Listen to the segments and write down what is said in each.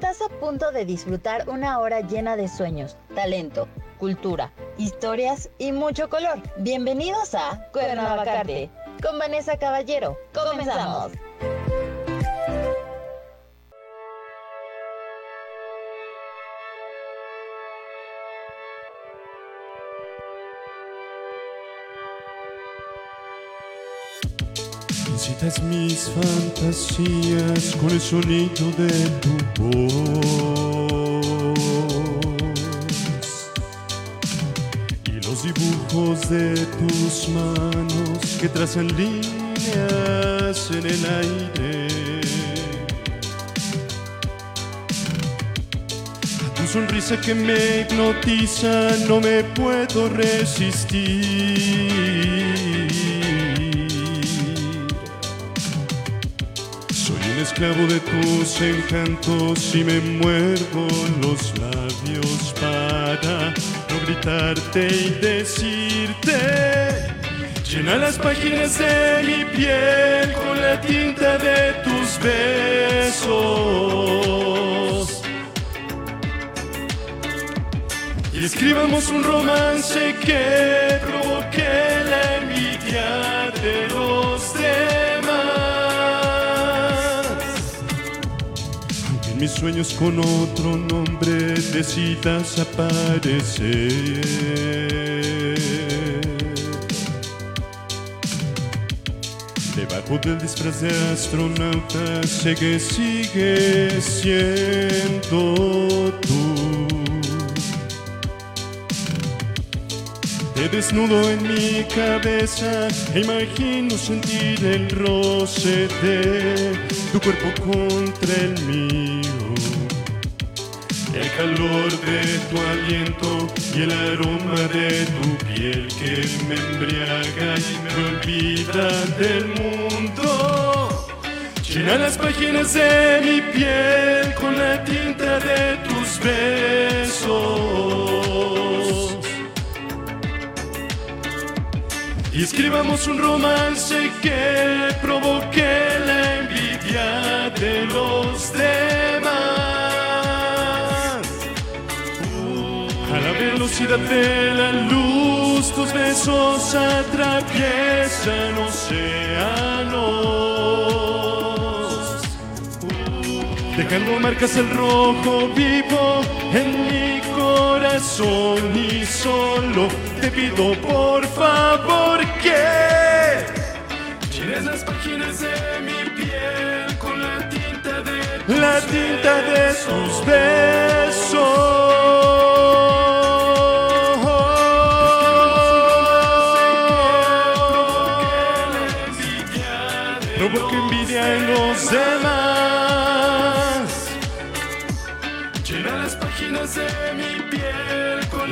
Estás a punto de disfrutar una hora llena de sueños, talento, cultura, historias y mucho color. Bienvenidos a Cuernavacarte con Vanessa Caballero. Comenzamos. Mis fantasías con el sonido de tu voz y los dibujos de tus manos que trazan líneas en el aire. Tu sonrisa que me hipnotiza no me puedo resistir. Esclavo de tus encantos y me muerdo los labios para no gritarte y decirte. Llena las páginas de mi piel con la tinta de tus besos. Y escribamos un romance que provoque la envidia de mis sueños con otro nombre decidas aparecer. Debajo del disfraz de astronauta sé que sigues siendo tú. Te desnudo en mi cabeza e imagino sentir el roce de tu cuerpo contra el mío. Calor de tu aliento y el aroma de tu piel que me embriaga y me olvida del mundo. Llena las páginas de mi piel con la tinta de tus besos. Y escribamos un romance que provoque la envidia de los demás. De la luz, tus besos atraviesan océanos. Dejando marcas el rojo vivo en mi corazón y solo te pido por favor que llenes las páginas de mi piel con la tinta de la tinta de sus besos.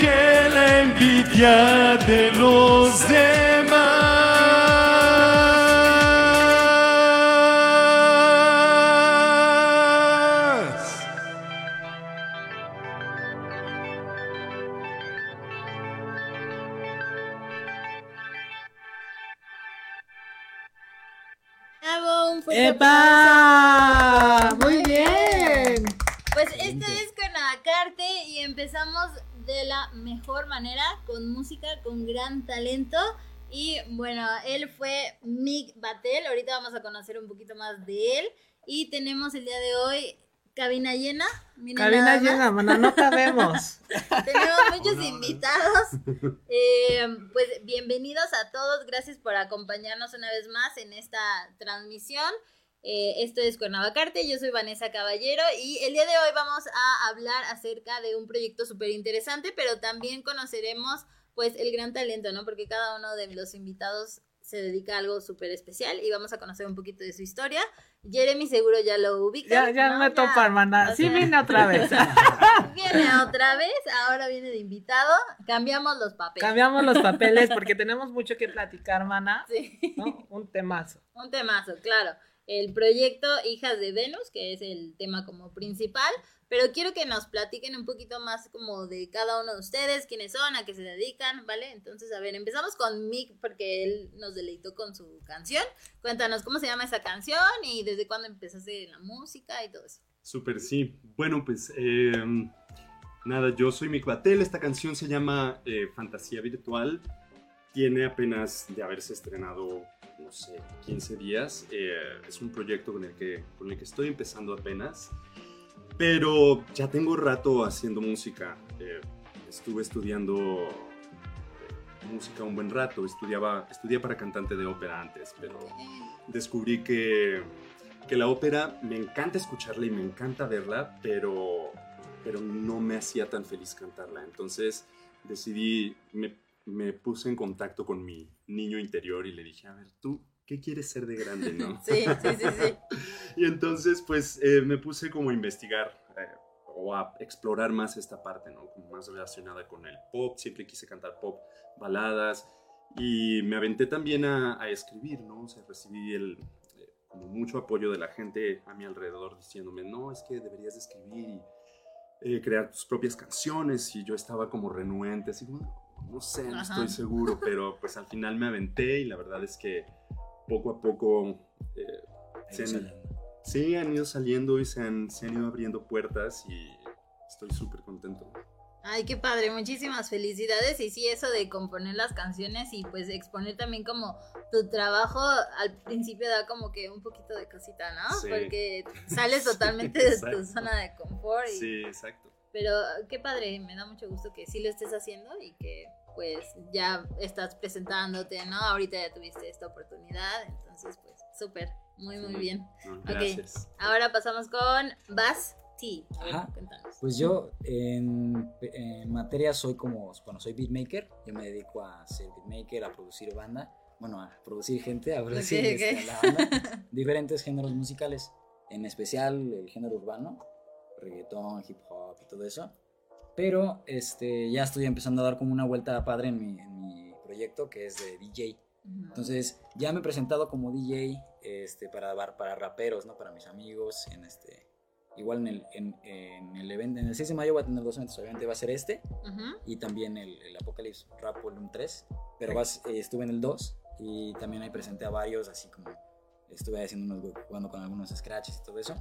provoque la envidia de los demás. Talento. Y bueno, él fue Mick Batel. Ahorita vamos a conocer un poquito más de él. Y tenemos el día de hoy cabina llena. Miren Cabina llena, mana, no cabemos. Tenemos muchos invitados. Eh, pues bienvenidos a todos. Gracias por acompañarnos una vez más en esta transmisión. Eh, esto es Cuernavacarte. Yo soy Vanessa Caballero y el día de hoy vamos a hablar acerca de un proyecto súper interesante, pero también conoceremos pues el gran talento, ¿no? Porque cada uno de los invitados se dedica a algo súper especial y vamos a conocer un poquito de su historia. Jeremy seguro ya lo ubica. Ya, ya me topa, hermana. Sí, viene otra vez. viene otra vez, ahora viene de invitado. Cambiamos los papeles. Cambiamos los papeles porque tenemos mucho que platicar, hermana. Sí. Un temazo. Un temazo, claro. El proyecto Hijas de Venus, que es el tema como principal, pero quiero que nos platiquen un poquito más como de cada uno de ustedes, quiénes son, a qué se dedican, ¿vale? Entonces, a ver, empezamos con Mick porque él nos deleitó con su canción. Cuéntanos cómo se llama esa canción y desde cuándo empezaste la música y todo eso. Súper, sí. Bueno, pues em, nada, yo soy Mick Batel, esta canción se llama eh, Fantasía Virtual, tiene apenas de haberse estrenado no sé, 15 días. Eh, es un proyecto con el, que, con el que estoy empezando apenas. Pero ya tengo rato haciendo música. Eh, estuve estudiando eh, música un buen rato. Estudiaba, estudié para cantante de ópera antes, pero descubrí que, que la ópera me encanta escucharla y me encanta verla, pero, pero no me hacía tan feliz cantarla. Entonces decidí, me, me puse en contacto con mi niño interior y le dije, a ver, tú, ¿qué quieres ser de grande, no? Sí, sí, sí, sí. y entonces, pues, eh, me puse como a investigar eh, o a explorar más esta parte, ¿no? Como más relacionada con el pop, siempre quise cantar pop, baladas, y me aventé también a, escribir, ¿no? O sea, recibí el, eh, como mucho apoyo de la gente a mi alrededor diciéndome, no, es que deberías escribir y crear tus propias canciones, y yo estaba como renuente, así como, no sé, no estoy seguro, pero pues al final me aventé y la verdad es que poco a poco eh, se han, sí, han ido saliendo y se han, se han ido abriendo puertas y estoy súper contento. Ay, qué padre, muchísimas felicidades. Y sí, eso de componer las canciones y pues exponer también como tu trabajo al principio da como que un poquito de cosita, ¿no? Porque sales totalmente de tu zona de confort. Y... Sí, exacto. Pero qué padre, me da mucho gusto que sí lo estés haciendo y que pues ya estás presentándote, ¿no? Ahorita ya tuviste esta oportunidad, entonces pues súper, muy muy bien. gracias. ahora pasamos con Bass T. Pues yo en, materia soy como, bueno, soy beatmaker, yo me dedico a ser beatmaker, a producir banda, bueno, a producir gente, a producir este, la banda, diferentes géneros musicales, en especial el género urbano, reggaetón, hip hop y todo eso. Pero este, ya estoy empezando a dar como una vuelta padre en mi, en mi proyecto que es de DJ. Entonces ya me he presentado como DJ este, para, para raperos, ¿no? Para mis amigos, en este, igual en el, en, en el evento, en el 6 de mayo voy a tener dos eventos, obviamente va a ser este y también el, el Apocalypse Rap Volume 3, pero vas, eh, estuve en el 2 y también ahí presenté a varios, así como estuve haciendo unos, jugando con algunos scratches y todo eso.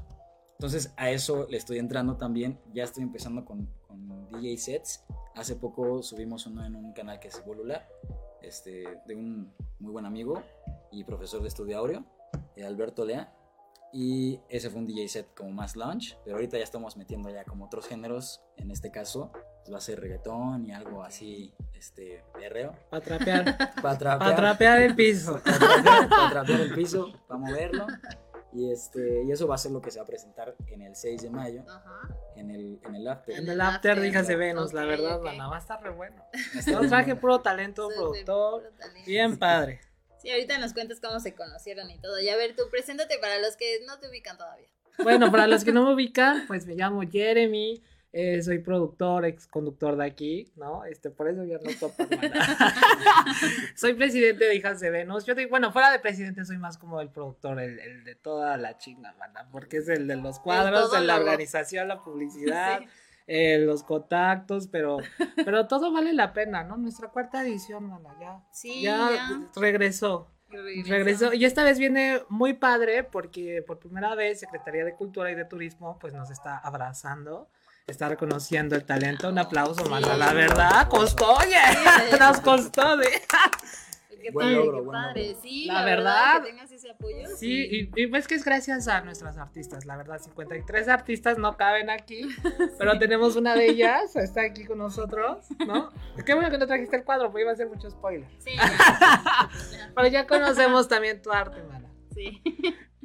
Entonces a eso le estoy entrando también. Ya estoy empezando con, con DJ sets. Hace poco subimos uno en un canal que es Volula, este, de un muy buen amigo y profesor de estudio aureo, eh, Alberto Lea. Y ese fue un DJ set como más launch, pero ahorita ya estamos metiendo ya como otros géneros. En este caso pues va a ser reggaetón y algo así, este, perreo. Para trapear. Para trapear. Para trapear el piso. Para trapear el piso, para moverlo. Y, este, y eso va a ser lo que se va a presentar en el 6 de mayo, En, el, en el After. En el After de Venus, la verdad, okay. va a estar re bueno. Yo traje puro talento, productor, bien padre. Sí, ahorita nos cuentas cómo se conocieron y todo. Y a ver, tú preséntate para los que no te ubican todavía. Bueno, para los que no me ubican, pues me llamo Jeremy, eh, soy productor, ex conductor de aquí, ¿no? Este, por eso ya no topo soy presidente de Hijas de Venus. Yo digo, bueno, fuera de presidente soy más como el productor, el, de toda la chinga, banda, porque es el de los cuadros, de la organización, la publicidad. Eh, los contactos, pero, pero todo vale la pena, ¿no? Nuestra cuarta edición, banda, ya, ya, regresó. Regresó. regresó. Y esta vez viene muy padre porque por primera vez Secretaría de Cultura y de Turismo pues nos está abrazando está reconociendo el talento. Un aplauso, sí, La verdad, costó, oye. Nos costó de. Qué buen padre, logro, qué padre. Sí, la, verdad, que tengas ese apoyo. Sí, Y, pues que es gracias a nuestras artistas, la verdad, 53 artistas no caben aquí, pero tenemos una de ellas, está aquí con nosotros, ¿no? Qué bueno que no trajiste el cuadro, porque iba a ser mucho spoiler. Sí. pero ya conocemos también tu arte, Mara. Sí.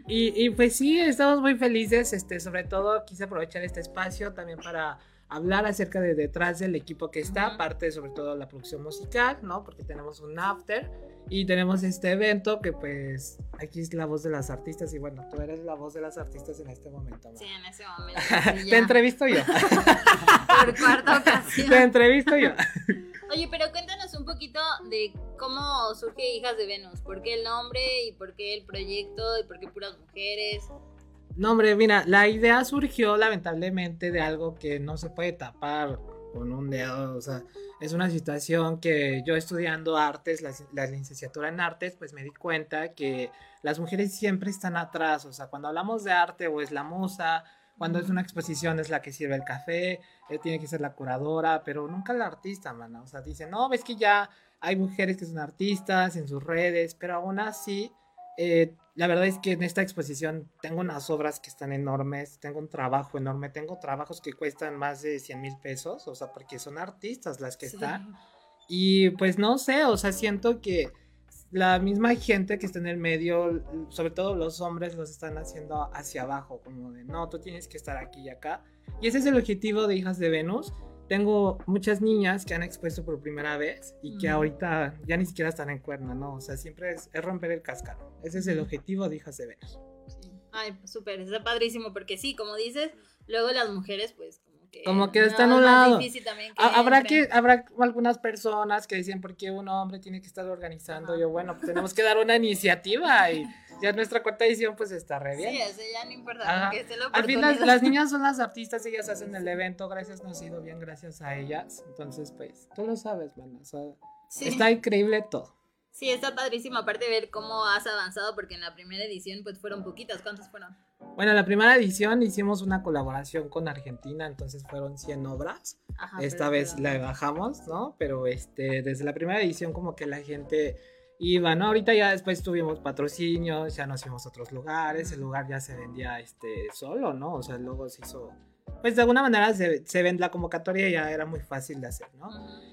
Y, y, pues sí, estamos muy felices, este, sobre todo quise aprovechar este espacio también para hablar acerca de detrás del equipo que está, aparte sobre todo la producción musical, ¿no? Porque tenemos un after y tenemos este evento que pues aquí es la voz de las artistas y bueno, tú eres la voz de las artistas en este momento. Sí, en ese momento. Te entrevisto yo. Por cuarta ocasión. Te entrevisto yo. Oye, pero cuéntanos un poquito de cómo surge Hijas de Venus. ¿Por qué el nombre y por qué el proyecto y por qué puras mujeres? No, hombre, mira, la idea surgió lamentablemente de algo que no se puede tapar con un dedo, o sea, es una situación que yo estudiando artes, la, licenciatura en artes, pues me di cuenta que las mujeres siempre están atrás, o sea, cuando hablamos de arte o es la musa, cuando es una exposición es la que sirve el café, eh, tiene que ser la curadora, pero nunca la artista, mana, o sea, dicen, no, ves que ya hay mujeres que son artistas en sus redes, pero aún así eh, la verdad es que en esta exposición tengo unas obras que están enormes, tengo un trabajo enorme, tengo trabajos que cuestan más de 100 mil pesos, o sea, porque son artistas las que están. Y pues no sé, o sea, siento que la misma gente que está en el medio, sobre todo los hombres, los están haciendo hacia abajo, como de, no, tú tienes que estar aquí y acá. Y ese es el objetivo de Hijas de Venus, tengo muchas niñas que han expuesto por primera vez y que ahorita ya ni siquiera están en cuerna, ¿no? O sea, siempre es, romper el cascarón. Ese es el objetivo de Hijas de Venus. Ay, súper, está padrísimo porque sí, como dices, luego las mujeres pues como que... Como que están a un lado. habrá, que, habrá algunas personas que dicen, ¿por qué un hombre tiene que estar organizando? Yo, bueno, pues tenemos que dar una iniciativa y ya nuestra cuarta edición pues está re bien. Sí, eso ya no importa. Al fin las, niñas son las artistas, ellas hacen el evento, gracias, nos ha ido bien gracias a ellas. Entonces, pues, tú lo sabes, man. está increíble todo. Sí, está padrísimo, aparte de ver cómo has avanzado, porque en la primera edición pues fueron poquitas, ¿cuántas fueron? Bueno, en la primera edición hicimos una colaboración con Argentina, entonces fueron 100 obras. Esta vez la bajamos, ¿no? Pero este, desde la primera edición como que la gente y bueno, ahorita ya después tuvimos patrocinios, ya nos fuimos a otros lugares, el lugar ya se vendía este solo, ¿no? O sea, luego se hizo, pues de alguna manera se, se vende la convocatoria ya era muy fácil de hacer, ¿no?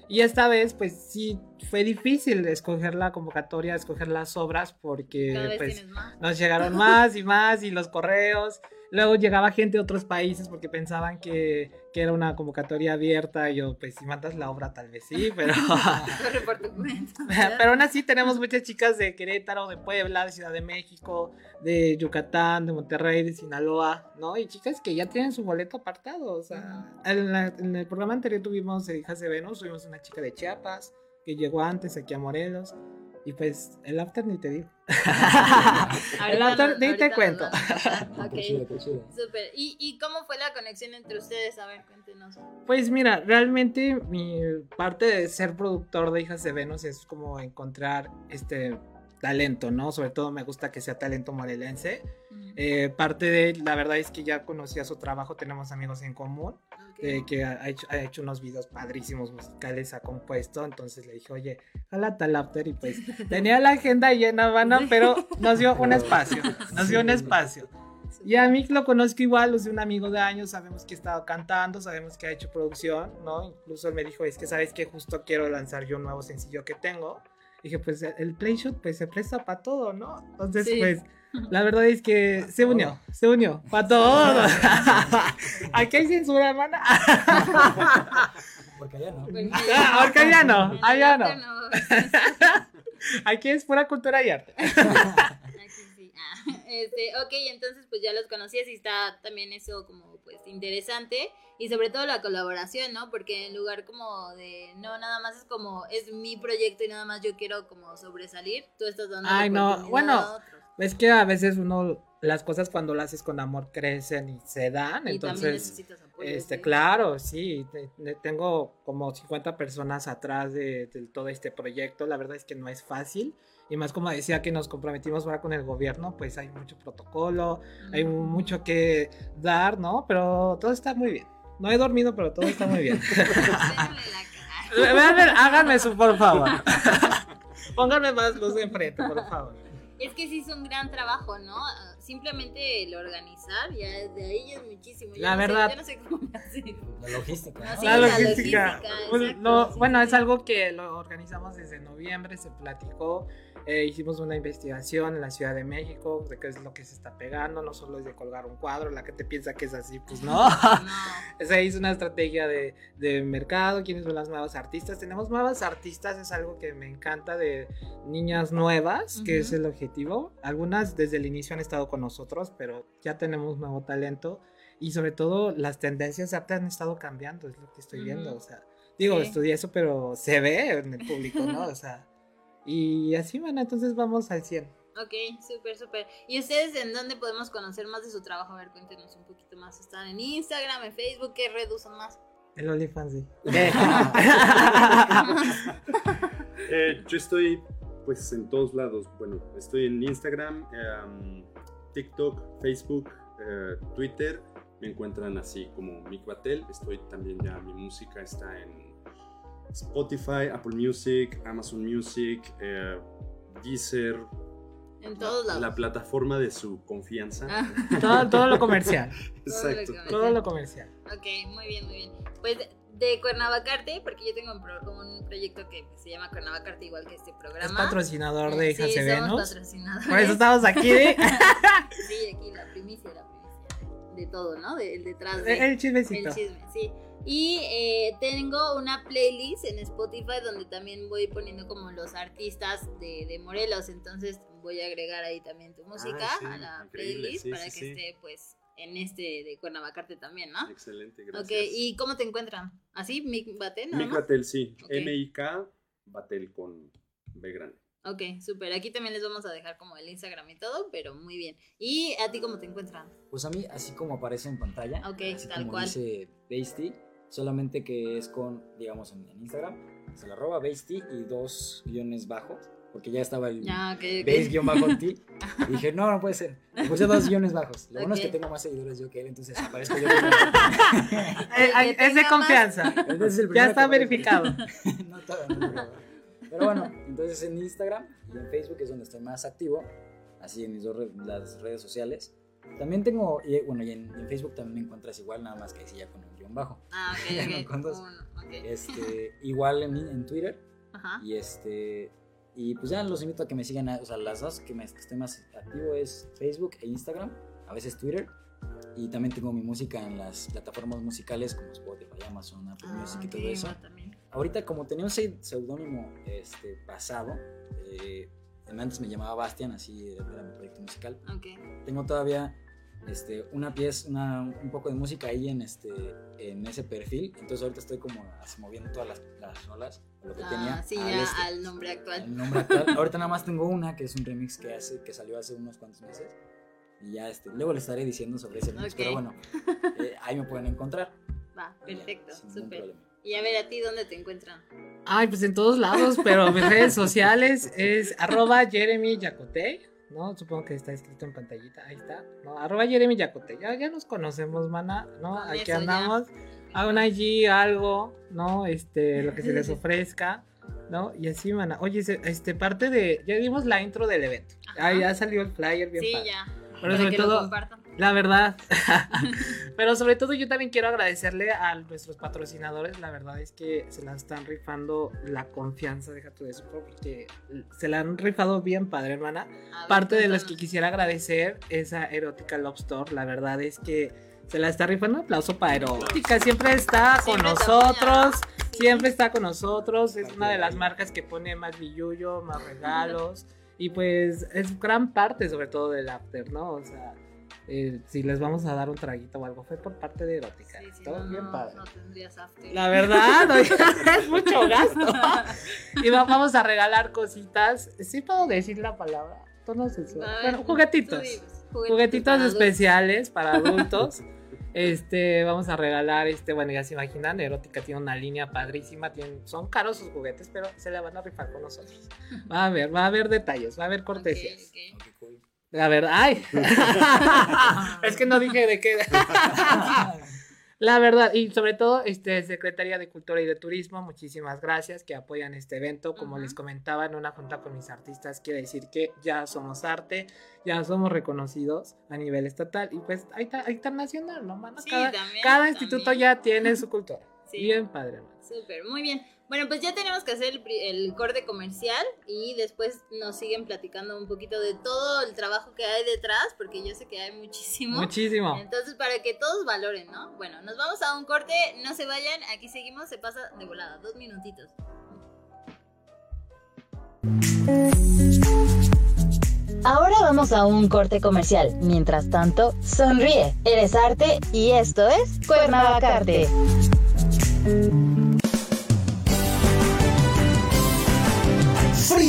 Y esta vez, pues sí, fue difícil escoger la convocatoria, escoger las obras, porque pues nos llegaron más y más y los correos. Luego llegaba gente de otros países porque pensaban que, que, era una convocatoria abierta. Y yo, pues si mandas la obra, tal vez sí, pero. pero aún así tenemos muchas chicas de Querétaro, de Puebla, de Ciudad de México, de Yucatán, de Monterrey, de Sinaloa, ¿no? Y chicas que ya tienen su boleto apartado. O sea, en, en, el programa anterior tuvimos Hijas de Venus, tuvimos una chica de Chiapas que llegó antes aquí a Morelos. Y pues el after ni te digo. el after ni te cuento. Súper. ¿Y, ¿Y cómo fue la conexión entre ustedes? A ver, cuéntenos. Pues mira, realmente mi parte de ser productor de Hijas de Venus es como encontrar este talento, ¿no? Sobre todo me gusta que sea talento morelense. Eh, parte de, la verdad es que ya conocía su trabajo, tenemos amigos en común que ha hecho, ha hecho, unos videos padrísimos musicales, ha compuesto, entonces le dije, oye, jala tal after y pues tenía la agenda llena, Vana, pero nos dio un espacio, nos dio un espacio. Y a mí lo conozco igual, es un amigo de años, sabemos que ha estado cantando, sabemos que ha hecho producción, ¿no? Incluso él me dijo, es que sabes que justo quiero lanzar yo un nuevo sencillo que tengo. dije, pues el Playshot pues se presta para todo, ¿no? Entonces, pues la verdad es que se unió, se unió. Para todo. Aquí hay censura, hermana. Porque allá no. Porque allá no, allá no. Aquí es pura cultura y arte. Este, ok, entonces pues ya los conocías y está también eso como pues interesante y sobre todo la colaboración, ¿no? Porque en lugar como de, no, nada más es como, es mi proyecto y nada más yo quiero como sobresalir, tú estás dando Ay, no, bueno, es que a veces uno, las cosas cuando las haces con amor crecen y se dan. Y entonces, necesitas apoyo, este, claro, sí. tengo como 50 personas atrás de, todo este proyecto. La verdad es que no es fácil. Y más como decía que nos comprometimos ahora con el gobierno, pues hay mucho protocolo, hay mucho que dar, ¿no? Pero todo está muy bien. No he dormido, pero todo está muy bien. Háganme eso, por favor. Pónganme más luz enfrente, por favor. Es que sí es un gran trabajo, ¿no? Simplemente el organizar, ya de ahí es muchísimo. la verdad. yo no sé cómo La logística. la, logística. Pues, no, bueno, es algo que lo organizamos desde noviembre, se platicó eh, hicimos una investigación en la Ciudad de México de qué es lo que se está pegando, no solo es de colgar un cuadro, la que te piensa que es así, pues no. No. Se hizo una estrategia de, de mercado, quiénes son las nuevas artistas. Tenemos nuevas artistas, es algo que me encanta de niñas nuevas, que es el objetivo. Algunas desde el inicio han estado con nosotros, pero ya tenemos nuevo talento. Y sobre todo las tendencias de arte han estado cambiando, es lo que estoy viendo. Ujú. O sea, digo, Sí. estudié eso, pero se ve en el público, ¿no? O sea, y así, bueno, entonces vamos al 100. Ok, súper, súper. ¿Y ustedes en dónde podemos conocer más de su trabajo? A ver, cuéntenos un poquito más. ¿Están en Instagram, en Facebook? ¿Qué red usan más? El OnlyFans, sí. Eh, yo estoy pues en todos lados. Bueno, estoy en Instagram, em, TikTok, Facebook, eh, Twitter. Me encuentran así como Mick Batel. Estoy también ya, mi música está en Spotify, Apple Music, Amazon Music, eh, Deezer. En todos la, lados. la plataforma de su confianza. Ah, todo, todo lo comercial. Exacto. Todo lo Todo lo comercial. ok, muy bien, muy bien. Pues de Cuernavacarte, porque yo tengo un, pro- un proyecto que se llama Cuernavacarte, igual que este programa. Es patrocinador de Hijas sí, patrocinadores. Por eso estamos aquí. ¿eh? Sí, aquí la primicia, la primicia de todo, ¿no? De, el detrás de... El chismecito. El chisme, sí. Y eh, tengo una playlist en Spotify donde también voy poniendo como los artistas de, de Morelos. Entonces voy a agregar ahí también tu música Ah, sí, a la playlist sí, para sí, que sí. esté pues en este de Cuernavacarte también, ¿no? Excelente, gracias. Ok, ¿y cómo te encuentran? ¿Así? ¿Mick Bate? nada Mick? Batel, sí. M-I-K, Batel con B grande. Ok, súper. Aquí también les vamos a dejar como el Instagram y todo, pero muy bien. ¿Y a ti cómo te encuentran? Pues a mí, así como aparece en pantalla, Ok, así tal como cual. dice Basty, solamente que es con, digamos, en, en Instagram, se la arroba Basty y dos guiones bajos, porque ya estaba el ok. base guion bajo ti. Y dije, no, no puede ser. Le puse dos guiones bajos. Lo bueno es que tengo más seguidores yo que él, entonces aparezco yo. Eh, es de confianza. Ya está verificado. no, todavía no, pero- Pero bueno, entonces en Instagram y en Facebook es donde estoy más activo, así en mis dos re- las redes sociales. También tengo, y, bueno, y en, Facebook también me encuentras igual, nada más que así ya con un guion bajo. Ah, Ya ok, no. Este, igual en, en Twitter Ajá. y este y pues ya los invito a que me sigan, a- o sea, las dos que, me, que estoy más activo es Facebook e Instagram, a veces Twitter. Y también tengo mi música en las plataformas musicales como Spotify, Amazon, Apple Ah, Music y todo eso. Ahorita como tenía un se- seudónimo este, pasado, eh, antes me llamaba Bastian, así era mi proyecto musical. Ok. Tengo todavía este, una pieza, una, un poco de música ahí en, este, en ese perfil. Entonces ahorita estoy como así moviendo todas las, las rolas, lo que tenía. Ah, sí, al ya este, al nombre actual. al nombre actual. Ahorita nada más tengo una que es un remix que, hace, que salió hace unos cuantos meses. Y ya este, luego les estaré diciendo sobre ese remix, Ok. pero bueno, eh, ahí me pueden encontrar. Va, perfecto, Sin ningún súper. problema. Y a ver, ¿a ti dónde te encuentran? Ay, pues en todos lados, pero mis redes sociales es arroba Jeremy Yacotey, ¿no? Supongo que está escrito en pantallita, ahí está, ¿no? Arroba Jeremy Yacotey, ya, ya nos conocemos, mana, ¿no? Con Aquí andamos, hagan allí algo, ¿no? Este, lo que se les ofrezca, ¿no? Y así, mana. Oye, este, parte de, ya dimos la intro del evento, ah, ya salió el flyer bien Sí, padre. ya. Pero para sobre que lo todo, compartan. La verdad. Pero sobre todo yo también quiero agradecerle a nuestros patrocinadores. La verdad es que se la están rifando la confianza, déjate de eso, porque se la han rifado bien padre, hermana. Ver, Parte de los que quisiera agradecer es a Erótica Love Store. La verdad es que se la está rifando. Un aplauso para Erótica. Siempre está con Siempre nosotros. Sí. Siempre está con nosotros. Es una de las marcas que pone más billuyo, más regalos. Y pues es gran parte sobre todo del after, ¿no? O sea, eh, si les vamos a dar un traguito o algo, fue por parte de erótica. Sí, sí, todo no, bien no, padre. no tendrías after. La verdad, es mucho gasto. Y va- vamos a regalar cositas. ¿Sí puedo decir la palabra? Tono sexual. Bueno, juguetitos. dices, Juguetitos para especiales para adultos. Este, vamos a regalar, este, bueno, ya se imaginan, Erótica tiene una línea padrísima, tienen, son caros sus juguetes, pero se la van a rifar con nosotros. Va a haber, va a haber detalles, va a haber Ok, cortesías. ok. Ok, cool. La verdad, ay. es que no dije de qué. La verdad, y sobre todo, este, Secretaría de Cultura y de Turismo, muchísimas gracias que apoyan este evento. Como les comentaba en una junta con mis artistas, quiere decir que ya somos arte, ya somos reconocidos a nivel estatal y pues ahí está, internacional, ¿no, mano? Sí, cada, también, cada instituto ya tiene su cultura. Sí. Bien padre. Súper, muy bien. Bueno, pues ya tenemos que hacer el, corte comercial y después nos siguen platicando un poquito de todo el trabajo que hay detrás, porque yo sé que hay muchísimo. Muchísimo. Entonces, para que todos valoren, ¿no? Bueno, nos vamos a un corte, no se vayan, aquí seguimos, se pasa de volada, dos minutitos. Ahora vamos a un corte comercial. Mientras tanto, sonríe. Eres arte y esto es Cuernavacarte.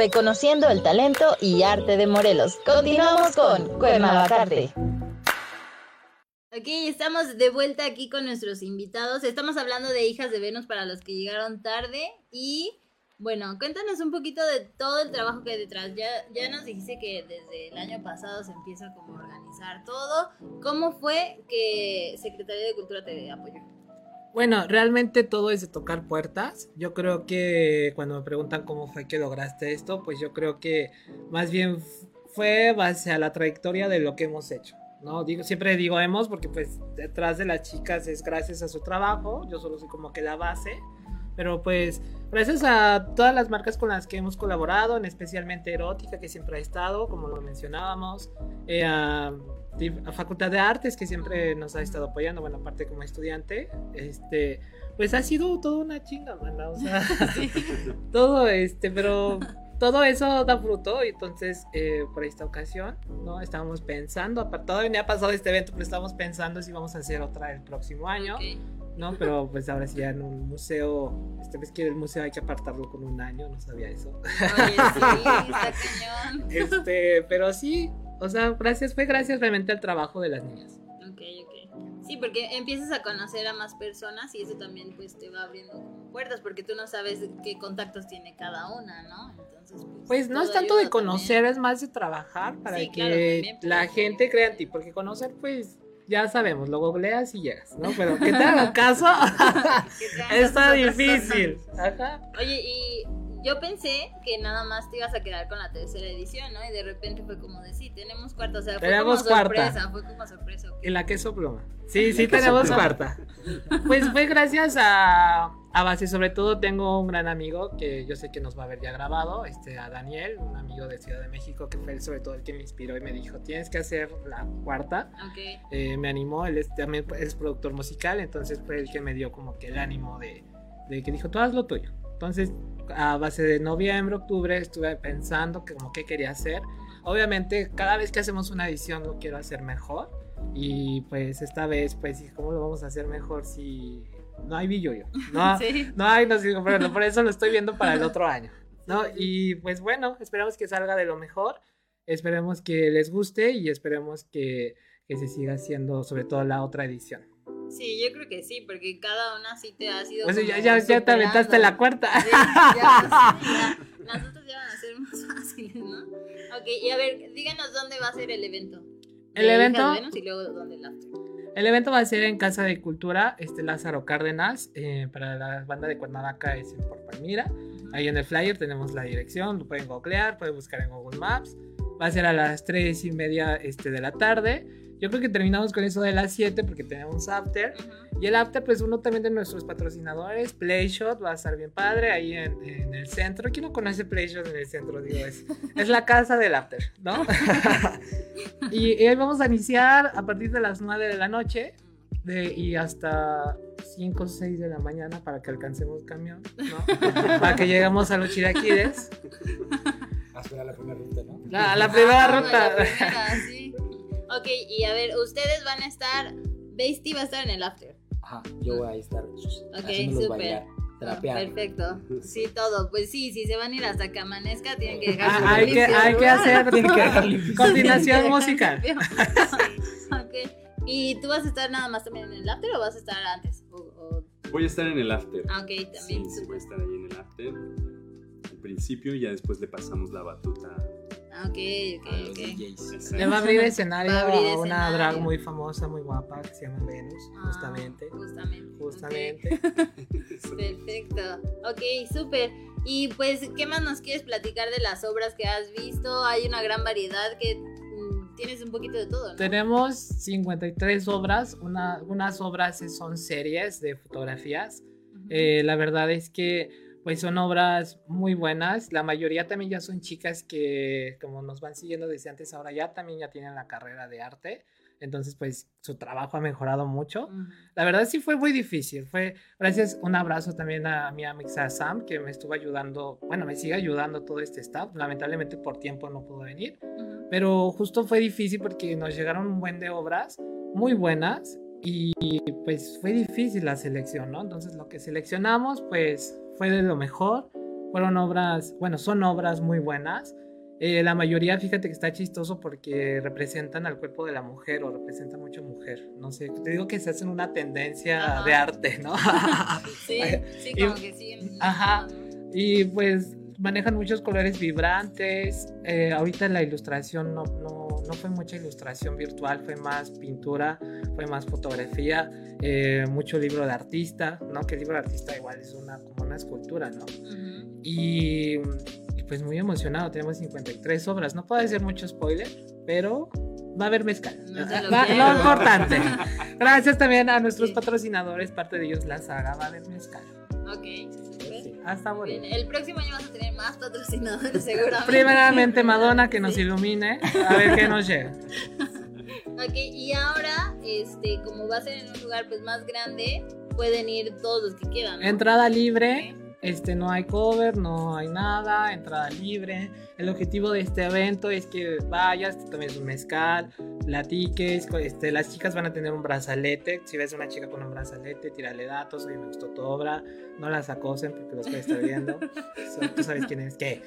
Reconociendo el talento y arte de Morelos. Continuamos con Cuernavacarte. Ok, estamos de vuelta aquí con nuestros invitados. Estamos hablando de Hijas de Venus para los que llegaron tarde. Y bueno, cuéntanos un poquito de todo el trabajo que hay detrás. Ya, ya nos dijiste que desde el año pasado se empieza como a organizar todo. ¿Cómo fue que Secretaría de Cultura te apoyó? Bueno, realmente todo es de tocar puertas. Yo creo que cuando me preguntan cómo fue que lograste esto, pues yo creo que más bien fue base a la trayectoria de lo que hemos hecho. No, digo, siempre digo hemos porque pues detrás de las chicas es gracias a su trabajo, yo solo soy como que la base, pero pues gracias a todas las marcas con las que hemos colaborado, en especialmente Erótica que siempre ha estado, como lo mencionábamos, eh, a Facultad de Artes que siempre nos ha estado apoyando, bueno, aparte como estudiante, este, pues ha sido todo una chinga, mana, o sea, todo este, pero todo eso da fruto y entonces eh, por esta ocasión, ¿no? Estábamos pensando, no ha pasado este evento, pero estábamos pensando si vamos a hacer otra el próximo año, Ok. ¿no? Pero pues ahora sí ya en un museo, este vez que el museo hay que apartarlo con un año, no sabía eso. Oye, sí, está cañón. Este, pero sí, o sea, gracias, fue gracias realmente al trabajo de las niñas. Ok, ok. Sí, porque empiezas a conocer a más personas y eso también pues te va abriendo puertas porque tú no sabes qué contactos tiene cada una, ¿no? Entonces, pues, Pues no es tanto de conocer, también. es más de trabajar para Sí, que claro, también, pero- la gente crea en ti, porque conocer, pues ya sabemos, lo googleas y llegas, ¿no? Pero que te hagan caso, está difícil. Ajá. Oye, y yo pensé que nada más te ibas a quedar con la tercera edición, ¿no? Y de repente fue como de sí, tenemos cuarta, o sea, fue Tenemos como cuarta. sorpresa, fue como sorpresa. ok. En la queso pluma. Sí, sí, tenemos cuarta. Pues fue gracias a, a base, sobre todo tengo un gran amigo que yo sé que nos va a ver ya grabado, este, a Daniel, un amigo de Ciudad de México, que fue él sobre todo el que me inspiró y me dijo, tienes que hacer la cuarta. Ok. Eh, me animó, él es, también es productor musical, entonces fue el que me dio como que el ánimo de, de que dijo, tú haz lo tuyo. Entonces, a base de noviembre, octubre, estuve pensando que como qué quería hacer. Obviamente, cada vez que hacemos una edición lo quiero hacer mejor. Y pues esta vez, pues, ¿cómo lo vamos a hacer mejor si no hay billuyo. No, no hay, no sé, pero por eso lo estoy viendo para el otro año. ¿no? Y pues bueno, esperamos que salga de lo mejor. Esperemos que les guste y esperemos que, que se siga haciendo sobre todo la otra edición. Sí, yo creo que sí, porque cada una sí te ha sido. Pues ya, ya, ya, te aventaste la cuarta. Sí, ya, Las otras ya van a ser más fáciles, ¿no? Ok, y a ver, díganos dónde va a ser el evento. El evento. y luego dónde el after. El evento va a ser en Casa de Cultura, este Lázaro Cárdenas, eh, para la banda de Cuernavaca es en Por Palmira. Ahí en el flyer tenemos la dirección, lo pueden googlear, pueden buscar en Google Maps. Va a ser a las 3 y media este, de la tarde. Yo creo que terminamos con eso de las 7 porque tenemos after. Y el after, pues uno también de nuestros patrocinadores, Playshot, va a estar bien padre ahí en, el centro. ¿Quién no conoce Playshot en el centro? Digo, es, es la casa del after, ¿no? y, hoy vamos a iniciar a partir de las 9 de la noche de, y hasta 5 o 6 de la mañana para que alcancemos camión, ¿no? para que lleguemos a los chiraquiles. A esperar la primera ruta, ¿no? La, la primera ah, ruta. La primera, sí. Ok, y a ver, ustedes van a estar. Beastie va a estar en el after. Ajá, yo voy a estar. Ok, súper. Perfecto. Sí, todo. Pues sí, si se van a ir hasta que amanezca, tienen que dejar ah, su hay, que, hay que hacer que coordinación musical. ok. ¿Y tú vas a estar nada más también en el after o vas a estar antes? Voy a estar en el after. Ah, ok, también. Sí, voy a estar ahí en el after. Al principio y ya después le pasamos la batuta Ah, ok, ok, ok. Le va a abrir escenario a, una drag muy famosa, muy guapa, que se llama Venus, ah, justamente. Justamente. Justamente. Perfecto. Ok, súper. Y pues, ¿qué más nos quieres platicar de las obras que has visto? Hay una gran variedad que mm, tienes un poquito de todo, ¿no? Tenemos 53 obras, una, unas obras son series de fotografías. Eh, la verdad es que pues son obras muy buenas. La mayoría también ya son chicas que, como nos van siguiendo desde antes, ahora ya también ya tienen la carrera de arte. Entonces, pues su trabajo ha mejorado mucho. La verdad sí fue muy difícil. Fue, gracias, un abrazo también a mi amiga Sam, que me estuvo ayudando, bueno, me sigue ayudando todo este staff. Lamentablemente por tiempo no pudo venir. Pero justo fue difícil porque nos llegaron un buen de obras muy buenas y pues fue difícil la selección, ¿no? Entonces lo que seleccionamos, pues fue de lo mejor. Fueron obras, bueno, son obras muy buenas. Eh, la mayoría, fíjate que está chistoso porque representan al cuerpo de la mujer o representan mucho mujer. No sé, te digo que se hacen una tendencia de arte, ¿no? sí, sí, como que sí. Ajá. Y pues manejan muchos colores vibrantes. Eh, ahorita la ilustración no, no, no, fue mucha ilustración virtual, fue más pintura, fue más fotografía, eh, mucho libro de artista, ¿no? Que el libro de artista igual es una, como una escultura, ¿no? y, pues muy emocionado, tenemos 53 obras. No puedo hacer mucho spoiler, pero va a haber mezcal. lo, lo importante. Gracias también a nuestros patrocinadores, parte de ellos la saga, va a haber mezcal. Ok. Hasta ah, El próximo año vas a tener más patrocinadores, seguramente. Primeramente, Madonna, que nos ilumine. A ver qué nos llega. Ok, y ahora, este, como va a ser en un lugar pues más grande, pueden ir todos los que quieran. Entrada libre. Este, no hay cover, no hay nada, entrada libre. El objetivo de este evento es que vayas, te tomes un mezcal, platiques. Este, las chicas van a tener un brazalete. Si ves a una chica con un brazalete, tírale datos. Oye, me gustó tu obra. No las acosen porque los puede estar viendo. Tú sabes quién es. ¿Qué?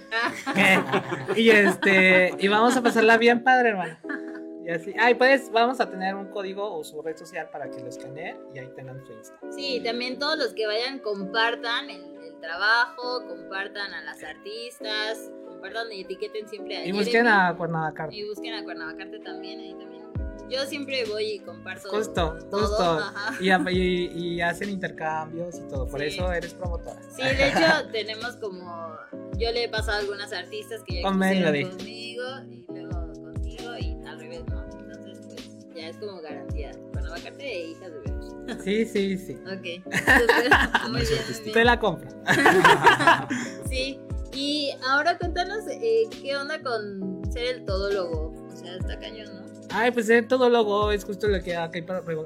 ¿Qué? Y, este, y vamos a pasarla bien padre, hermano. Y así. Ay, pues vamos a tener un código o su red social para que lo escaneen y ahí tengan su Insta. Sí, también todos los que vayan compartan el trabajo, compartan a las artistas, compartan y etiqueten siempre a Y busquen a Cuernavacarte. Y busquen a Cuernavacarte también, ahí también. Yo siempre voy y comparto justo, todo. Justo, y, y, hacen intercambios y todo, por eso eres promotora. Sí, de hecho tenemos como, yo le he pasado a algunas artistas que ya conmigo y luego contigo y al revés, ¿no? Entonces pues ya es como garantía. Cuernavacarte e hijas de. Sí, sí, sí. Ok. Muy bien. Te la compro. sí. Y ahora cuéntanos eh, qué onda con ser el todólogo. O sea, está cañón, ¿no? Ay, pues ser todólogo es justo lo que acá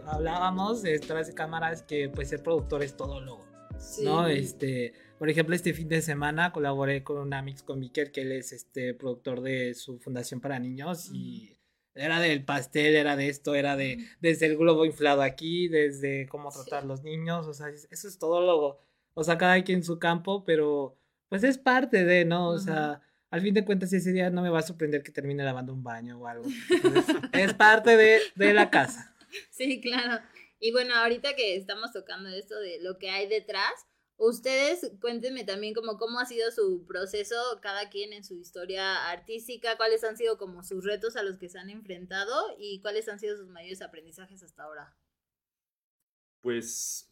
hablábamos detrás de cámaras, que pues ser productor es todólogo. Sí. ¿No? Este, por ejemplo, este fin de semana colaboré con un Amix con Miker, que él es este productor de su fundación para niños y Era del pastel, era de esto, era de desde el globo inflado aquí, desde cómo tratar los niños, o sea, eso es todo lo, o sea, cada quien en su campo, pero pues es parte de, ¿no? O sea, al fin de cuentas ese día no me va a sorprender que termine lavando un baño o algo. es parte de, de la casa. Sí, claro. Y bueno, ahorita que estamos tocando esto de lo que hay detrás, Ustedes cuéntenme también como cómo ha sido su proceso, cada quien en su historia artística, cuáles han sido como sus retos a los que se han enfrentado y cuáles han sido sus mayores aprendizajes hasta ahora. Pues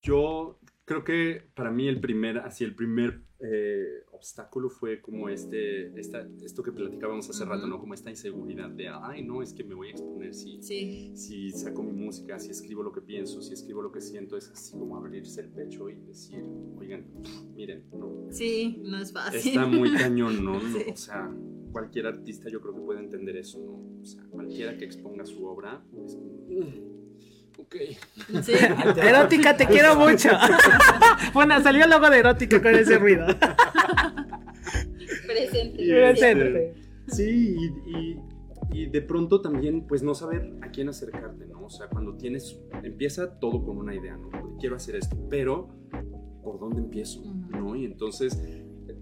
yo creo que para mí el primer, así el primer eh, obstáculo fue como este, esta, esto que platicábamos hace rato, ¿no? Como esta inseguridad de, ay, no, es que me voy a exponer si, si saco mi música, si escribo lo que pienso, si escribo lo que siento, es así como abrirse el pecho y decir, oigan, miren, no. Sí, no es fácil. Está muy cañón, ¿no? O sea, cualquier artista yo creo que puede entender eso, ¿no? O sea, cualquiera que exponga su obra es como... Ok. Sí. erótica, te quiero mucho. bueno, salió el logo de erótica con ese ruido. Presente. Presente. Sí, y, y, de pronto también, pues no saber a quién acercarte, ¿no? O sea, cuando tienes, empieza todo con una idea, ¿no? Quiero hacer esto, pero ¿por dónde empiezo? ¿No? Y entonces,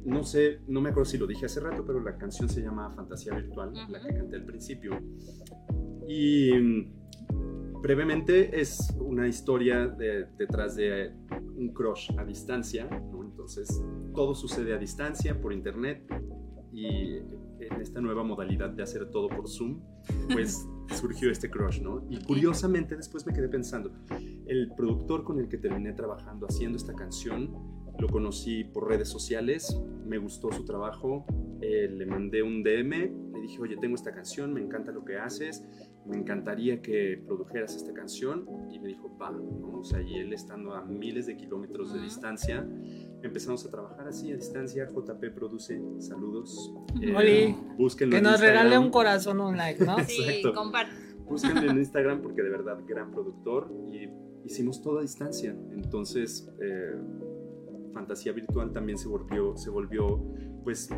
no sé, no me acuerdo si lo dije hace rato, pero la canción se llama Fantasía Virtual, la que canté al principio. Y brevemente es una historia detrás de un crush a distancia, Entonces todo sucede a distancia por internet y en esta nueva modalidad de hacer todo por Zoom, pues surgió este crush, ¿no? Y curiosamente después me quedé pensando, el productor con el que terminé trabajando haciendo esta canción, lo conocí por redes sociales, me gustó su trabajo, eh, le mandé un DM, le dije, oye, tengo esta canción, me encanta lo que haces, me encantaría que produjeras esta canción y me dijo, va, ¿no? O sea, y él estando a miles de kilómetros de distancia, empezamos a trabajar así a distancia, JP produce, saludos. Eh, búsquenlo Que nos regale un corazón, un like, ¿no? sí, comparte. Búsquenlo en Instagram porque de verdad, gran productor y hicimos todo a distancia. Entonces, eh, Fantasía Virtual también se volvió, se volvió pues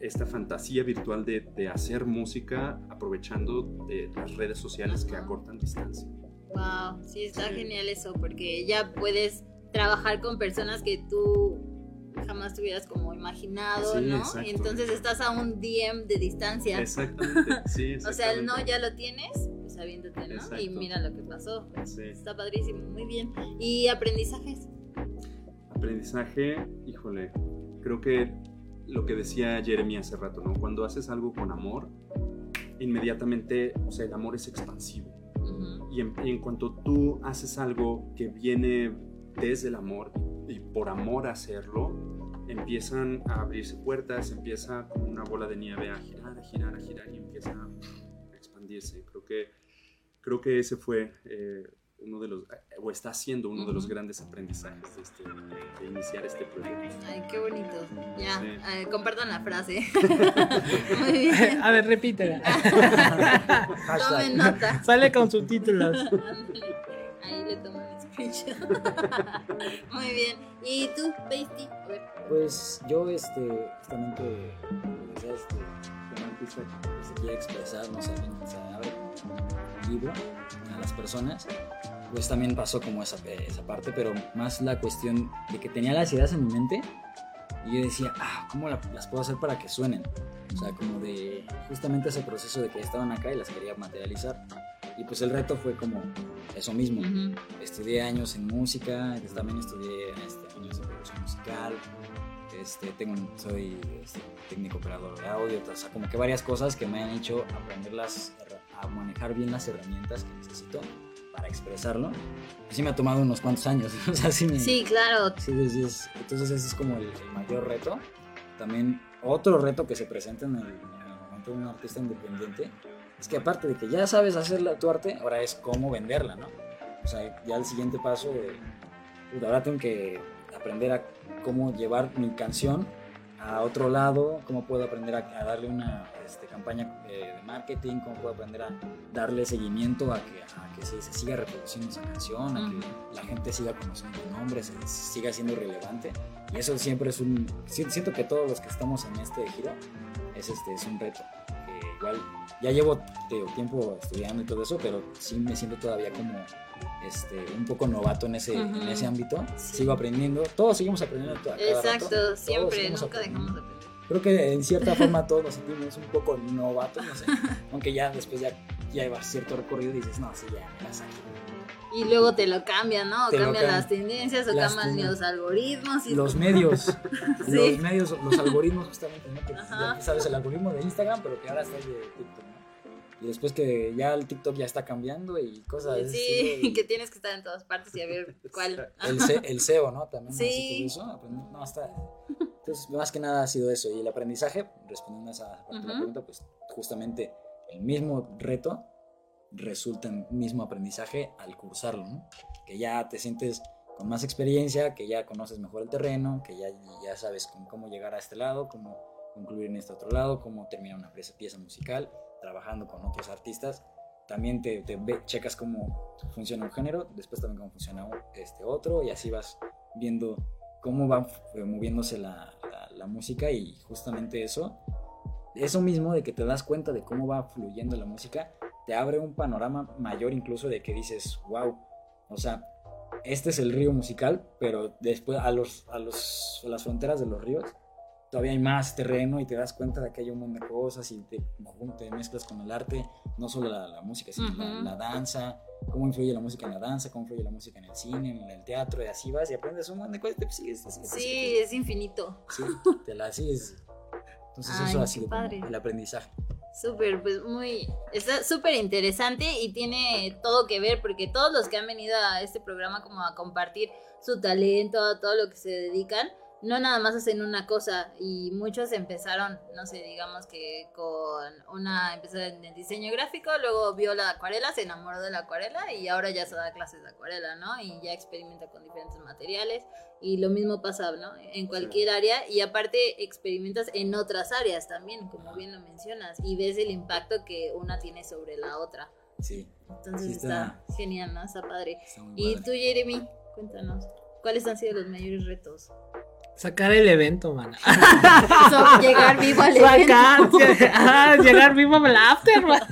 esta fantasía virtual de, de hacer música aprovechando de las redes sociales que acortan distancia. Wow, sí, está genial eso, porque ya puedes trabajar con personas que tú jamás te hubieras como imaginado, ¿no? Y entonces estás a un DM de distancia. Exactamente, sí. o sea, el no ya lo tienes, pues aviéntate, ¿no? Y mira lo que pasó. Está padrísimo, muy bien. ¿Y aprendizajes? Aprendizaje, híjole, creo que lo que decía Jeremy hace rato, ¿no? Cuando haces algo con amor, inmediatamente, o sea, el amor es expansivo. y, en, cuanto tú haces algo que viene desde el amor y por amor hacerlo, empiezan a abrirse puertas, empieza como una bola de nieve a girar, a girar, a girar y empieza a expandirse. Creo que, creo que ese fue eh, uno de los, o está siendo uno de los grandes aprendizajes de, este, de, iniciar este proyecto. Ay, qué bonito. Ya, eh, compartan la frase. Muy bien. A ver, repítela. Tomen nota. Sale con subtítulos. Ahí le tomo el screenshot. Muy bien. ¿Y tú, Pasty? Pues yo, este, justamente, este, un artista que se quiere expresar, no sé, se abre libro a las personas pues también pasó como esa, esa parte, pero más la cuestión de que tenía las ideas en mi mente y yo decía, ah, ¿cómo las puedo hacer para que suenen? O sea, como de justamente ese proceso de que estaban acá y las quería materializar. Y pues el reto fue como eso mismo. Estudié años en música, también estudié este, años de producción musical, este, tengo, soy este, técnico operador de audio, o sea, como que varias cosas que me han hecho aprenderlas, a manejar bien las herramientas que necesito para expresarlo, sí me ha tomado unos cuantos años. sí, claro. Sí, entonces ese es como el, mayor reto. También otro reto que se presenta en el, momento de un artista independiente es que aparte de que ya sabes hacer la, tu arte, ahora es cómo venderla, ¿no? O sea, ya el siguiente paso, pues, ahora tengo que aprender a cómo llevar mi canción a otro lado, cómo puedo aprender a, darle una este, campaña eh, de marketing, cómo puedo aprender a darle seguimiento a que, a que se, siga reproduciendo esa canción, a que la gente siga conociendo el nombre, se, siga siendo relevante. Y eso siempre es un... Siento que todos los que estamos en este giro es, este, es un reto igual ya llevo tiempo estudiando y todo eso, pero sí me siento todavía como este, un poco novato en ese, en ese ámbito. Sigo aprendiendo, todos seguimos aprendiendo. Cada Exacto, siempre, nunca dejamos de aprender. Creo que en cierta forma todos nos sentimos un poco novatos, no sé, aunque ya después ya, ya llevas cierto recorrido y dices, no, sí, ya me las y luego te lo cambian, ¿no? O cambian las tendencias, o cambian los algoritmos. Y los medios. Los medios, los algoritmos, justamente, ¿no? Que ya sabes el algoritmo de Instagram, pero que ahora está el de TikTok, ¿no? Y después que ya el TikTok ya está cambiando y cosas Sí, y que tienes que estar en todas partes y a ver cuál. El, el SEO, ¿no? También. Sí. Eso, no, está. Entonces, más que nada ha sido eso. Y el aprendizaje, respondiendo a esa parte de la pregunta, pues justamente el mismo reto resulta en mismo aprendizaje al cursarlo, ¿no? Que ya te sientes con más experiencia, que ya conoces mejor el terreno, que ya, ya sabes cómo llegar a este lado, cómo concluir en este otro lado, cómo terminar una pieza, musical, trabajando con otros artistas. También te, te checas cómo funciona un género, después también cómo funciona este otro, y así vas viendo cómo va eh, moviéndose la, la música y justamente eso, eso mismo de que te das cuenta de cómo va fluyendo la música, te abre un panorama mayor incluso de que dices, wow, o sea, este es el río musical, pero después a, los, a, los, las fronteras de los ríos todavía hay más terreno y te das cuenta de que hay un montón de cosas y te, te mezclas con el arte, no solo la, música, sino la, danza, cómo influye la música en la danza, cómo influye la música en el cine, en el teatro, y así vas y aprendes un montón de cosas. Te sigues, sí, es infinito. Sí, te la sigues. Entonces eso ha sido el aprendizaje. Súper, pues muy, está súper interesante y tiene todo que ver porque todos los que han venido a este programa como a compartir su talento, todo lo que se dedican, no nada más hacen una cosa y muchos empezaron, no sé, digamos que con una, empezó en diseño gráfico, luego vio la acuarela, se enamoró de la acuarela y ahora ya se da clases de acuarela, ¿no? Y ya experimenta con diferentes materiales y lo mismo pasa, ¿no? En cualquier área y aparte experimentas en otras áreas también, como bien lo mencionas, y ves el impacto que una tiene sobre la otra. Sí. Entonces está, genial, ¿no? Está padre. y tú, Jeremy, cuéntanos, ¿cuáles han sido los mayores retos? Sacar el evento, man. llegar vivo al evento. Ah, llegar vivo al after, man.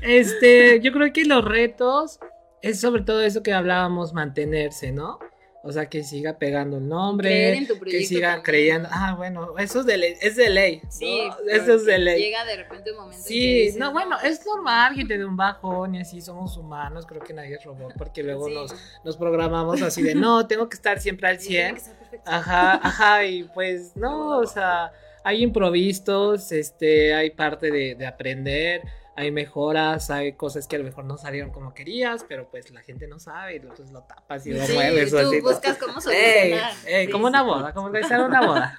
Este, yo creo que los retos es sobre todo eso que hablábamos, mantenerse, ¿no? O sea, que siga pegando el nombre, que siga creyendo. Ah, bueno, eso es de ley. Es de ley sí, eso es de ley. Llega de repente un momento. Sí, no, bueno, es normal que te dé un bajón y así somos humanos. Creo que nadie es robot porque luego nos, nos programamos así de no, tengo que estar siempre al 100. Ajá, ajá, y pues no, o sea, hay improvisos, este, hay parte de, de aprender hay mejoras, hay cosas que a lo mejor no salieron como querías, pero pues la gente no sabe, entonces lo tapas y lo mueves. Tú buscas cómo solucionar. como una boda, como realizar una boda.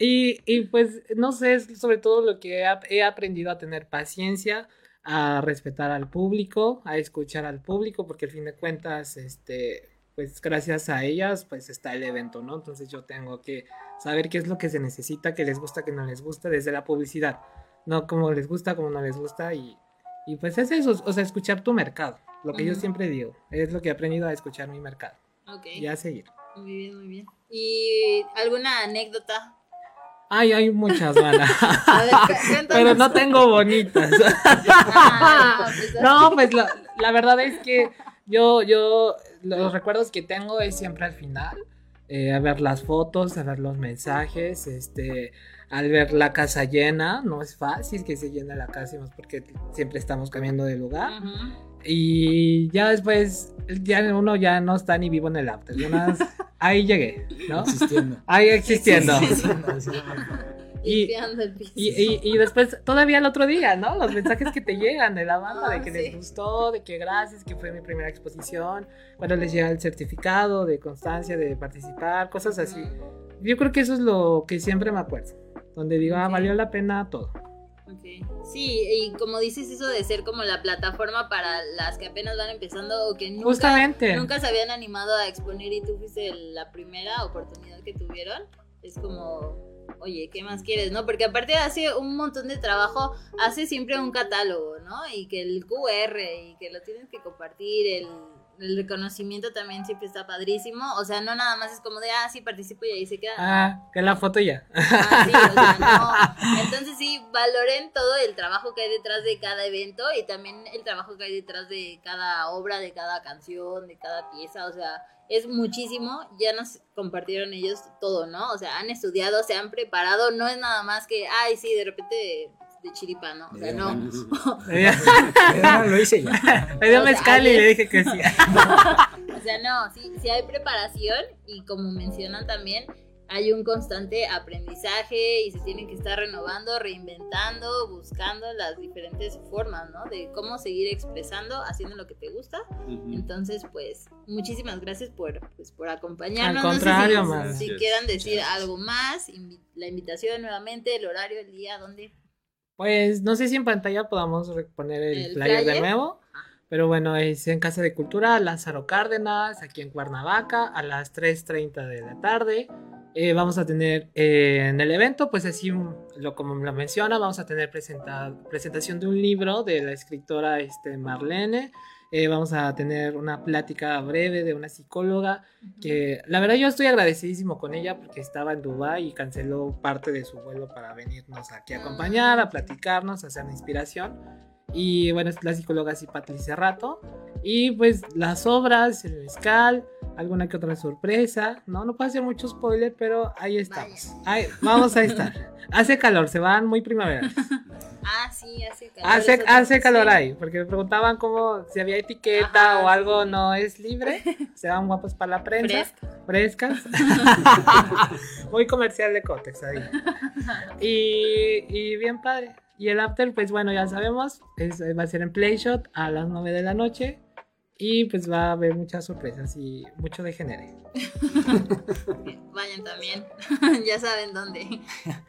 Y, y, pues no sé, sobre todo lo que he, aprendido a tener paciencia, a respetar al público, a escuchar al público, porque al fin de cuentas, este, pues gracias a ellas, pues está el evento, ¿no? Entonces yo tengo que saber qué es lo que se necesita, qué les gusta, qué no les gusta, desde la publicidad no como les gusta, como no les gusta y, y pues es eso, o sea, escuchar tu mercado, lo que yo siempre digo, es lo que he aprendido a escuchar mi mercado. Ok. Y a seguir. Muy bien, muy bien. ¿Y alguna anécdota? Ay, hay muchas, mana. Pero no tengo bonitas. Ah, pues, no, pues la, la, verdad es que yo, yo, los recuerdos que tengo es siempre al final. Eh, a ver las fotos, a ver los mensajes, este, al ver la casa llena, no es fácil que se llene la casa, más porque siempre estamos cambiando de lugar. Y ya después, ya uno ya no está ni vivo en el after. ahí llegué, ¿no? Existiendo. Ahí existiendo. Y, y, después, todavía el otro día, ¿no? Los mensajes que te llegan de la banda, de ah, que les gustó, de que gracias, que fue mi primera exposición, cuando les llega el certificado de constancia de participar, cosas así. Yo creo que eso es lo que siempre me acuerdo donde diga, ah, valió la pena todo. Okay. Sí, y como dices eso de ser como la plataforma para las que apenas van empezando o que nunca, nunca se habían animado a exponer y tú fuiste la primera oportunidad que tuvieron, es como, oye, ¿qué más quieres? ¿No? Porque aparte hace un montón de trabajo, hace siempre un catálogo, ¿no? Y que el QR y que lo tienes que compartir, el el reconocimiento también siempre está padrísimo. O sea, no nada más es como de, ah, sí, participo y ahí se queda. Ah, que la foto ya. Ah, sí, o sea, no. Entonces sí, valoren todo el trabajo que hay detrás de cada evento y también el trabajo que hay detrás de cada obra, de cada canción, de cada pieza. O sea, es muchísimo. Ya nos compartieron ellos todo, ¿no? O sea, han estudiado, se han preparado. No es nada más que, ay, sí, de repente de chiripa, ¿no? O sea, no. lo hice ya. Me dio mezcal y le dije que sí. o sea, no, sí, sí hay preparación y como mencionan también, hay un constante aprendizaje y se tienen que estar renovando, reinventando, buscando las diferentes formas, ¿no? De cómo seguir expresando, haciendo lo que te gusta. Entonces, pues, muchísimas gracias por, pues, por acompañarnos. Al contrario, no sé si, más. si quieran decir algo más, invi- la invitación nuevamente, el horario, el día, ¿dónde? Pues no sé si en pantalla podamos poner el, ¿El flyer, de nuevo. Pero bueno, es en Casa de Cultura, Lázaro Cárdenas, aquí en Cuernavaca, a las 3.30 de la tarde. Eh, vamos a tener eh, en el evento, pues así lo, como lo menciona, vamos a tener presenta- presentación de un libro de la escritora este, Marlene. Eh, vamos a tener una plática breve de una psicóloga que la verdad yo estoy agradecidísimo con ella porque estaba en Dubái y canceló parte de su vuelo para venirnos aquí a acompañar, a platicarnos, a hacer una inspiración. Y bueno, es la psicóloga así Patricia Rato. Y pues las obras, el mezcal, alguna que otra sorpresa. No, no puedo hacer mucho spoiler, pero ahí estamos. Ahí, vamos a estar. Hace calor, se van muy primavera. Ah, sí, hace calor. Hace, hace calor ahí, porque me preguntaban cómo, si había etiqueta Ajá, o algo sí. no es libre. Se van guapos para la prensa. Fresca. Frescas. Muy comercial de Cotex ahí. Y, y bien padre. Y el after, pues bueno, ya sabemos, es- va a ser en Playshot a las 9 de la noche. Y pues va a haber muchas sorpresas y mucho de genere. Vayan también, ya saben dónde.